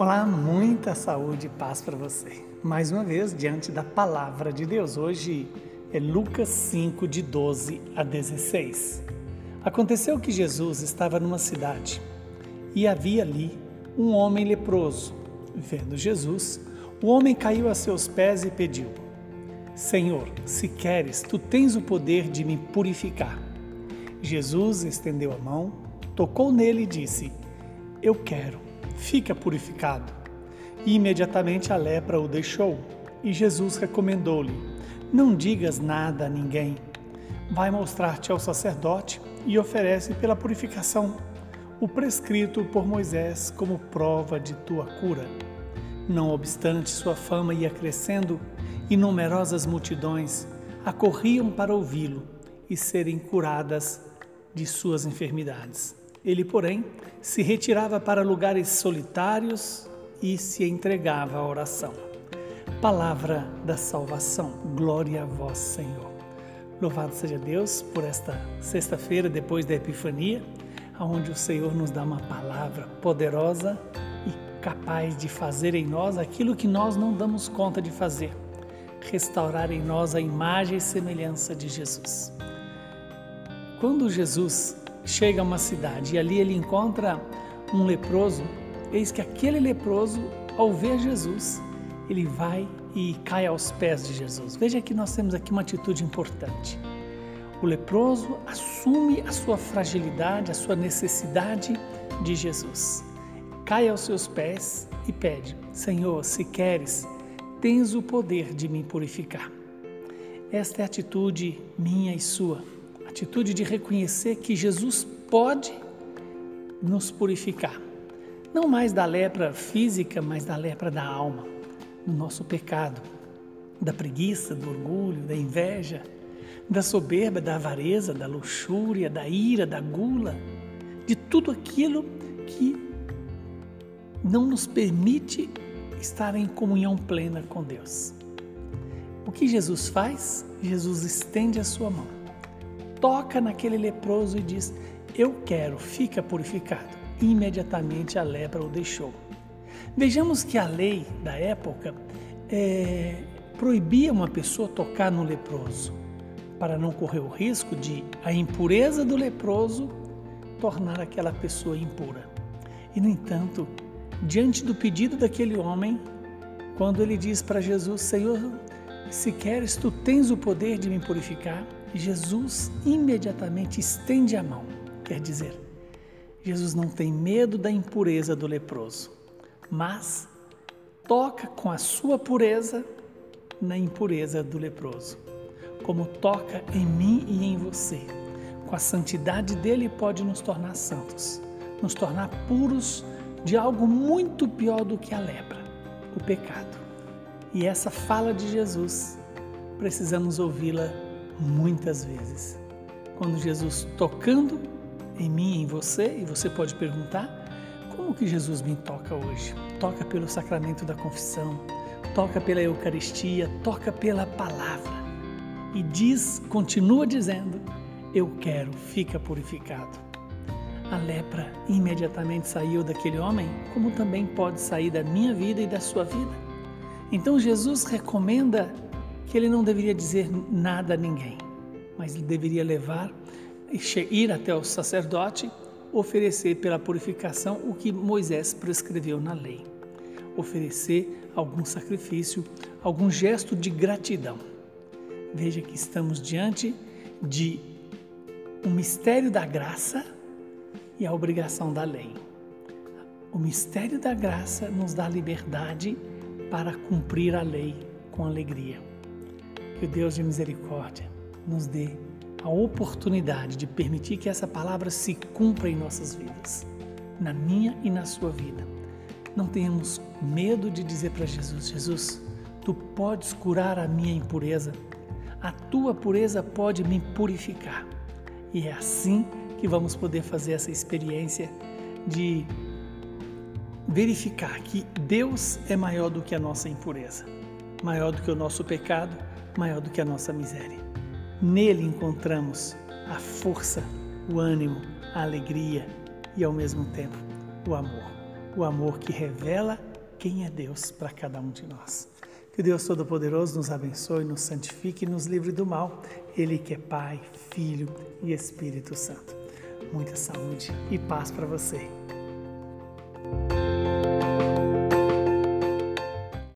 Olá, muita saúde e paz para você. Mais uma vez, diante da palavra de Deus. Hoje é Lucas 5, de 12 a 16. Aconteceu que Jesus estava numa cidade e havia ali um homem leproso. Vendo Jesus, o homem caiu a seus pés e pediu: Senhor, se queres, tu tens o poder de me purificar. Jesus estendeu a mão, tocou nele e disse: Eu quero fica purificado. E imediatamente a lepra o deixou. E Jesus recomendou-lhe: Não digas nada a ninguém. Vai mostrar-te ao sacerdote e oferece pela purificação o prescrito por Moisés como prova de tua cura. Não obstante, sua fama ia crescendo e numerosas multidões acorriam para ouvi-lo e serem curadas de suas enfermidades. Ele, porém, se retirava para lugares solitários e se entregava à oração. Palavra da salvação. Glória a vós, Senhor. Louvado seja Deus por esta sexta-feira depois da Epifania, onde o Senhor nos dá uma palavra poderosa e capaz de fazer em nós aquilo que nós não damos conta de fazer, restaurar em nós a imagem e semelhança de Jesus. Quando Jesus chega a uma cidade e ali ele encontra um leproso, eis que aquele leproso, ao ver Jesus, ele vai e cai aos pés de Jesus. Veja que nós temos aqui uma atitude importante. O leproso assume a sua fragilidade, a sua necessidade de Jesus. Cai aos seus pés e pede: Senhor, se queres, tens o poder de me purificar. Esta é a atitude minha e sua atitude de reconhecer que Jesus pode nos purificar. Não mais da lepra física, mas da lepra da alma, do nosso pecado, da preguiça, do orgulho, da inveja, da soberba, da avareza, da luxúria, da ira, da gula, de tudo aquilo que não nos permite estar em comunhão plena com Deus. O que Jesus faz? Jesus estende a sua mão toca naquele leproso e diz: Eu quero, fica purificado. Imediatamente a lepra o deixou. Vejamos que a lei da época é, proibia uma pessoa tocar no leproso, para não correr o risco de a impureza do leproso tornar aquela pessoa impura. E, no entanto, diante do pedido daquele homem, quando ele diz para Jesus: Senhor, se queres, tu tens o poder de me purificar. Jesus imediatamente estende a mão. Quer dizer, Jesus não tem medo da impureza do leproso, mas toca com a sua pureza na impureza do leproso, como toca em mim e em você. Com a santidade dele pode nos tornar santos, nos tornar puros de algo muito pior do que a lepra, o pecado. E essa fala de Jesus, precisamos ouvi-la muitas vezes. Quando Jesus tocando em mim em você, e você pode perguntar: como que Jesus me toca hoje? Toca pelo sacramento da confissão, toca pela Eucaristia, toca pela palavra. E diz, continua dizendo: Eu quero, fica purificado. A lepra imediatamente saiu daquele homem, como também pode sair da minha vida e da sua vida. Então Jesus recomenda que ele não deveria dizer nada a ninguém, mas ele deveria levar, ir até o sacerdote, oferecer pela purificação o que Moisés prescreveu na lei. Oferecer algum sacrifício, algum gesto de gratidão. Veja que estamos diante de um mistério da graça e a obrigação da lei. O mistério da graça nos dá liberdade para cumprir a lei com alegria. Que o Deus de misericórdia nos dê a oportunidade de permitir que essa palavra se cumpra em nossas vidas, na minha e na sua vida. Não tenhamos medo de dizer para Jesus: Jesus, tu podes curar a minha impureza, a tua pureza pode me purificar. E é assim que vamos poder fazer essa experiência de verificar que Deus é maior do que a nossa impureza, maior do que o nosso pecado maior do que a nossa miséria. Nele encontramos a força, o ânimo, a alegria e, ao mesmo tempo, o amor. o amor que revela quem é Deus para cada um de nós. Que Deus Todo-Poderoso nos abençoe, nos santifique e nos livre do mal. Ele que é Pai, Filho e Espírito Santo. Muita saúde e paz para você.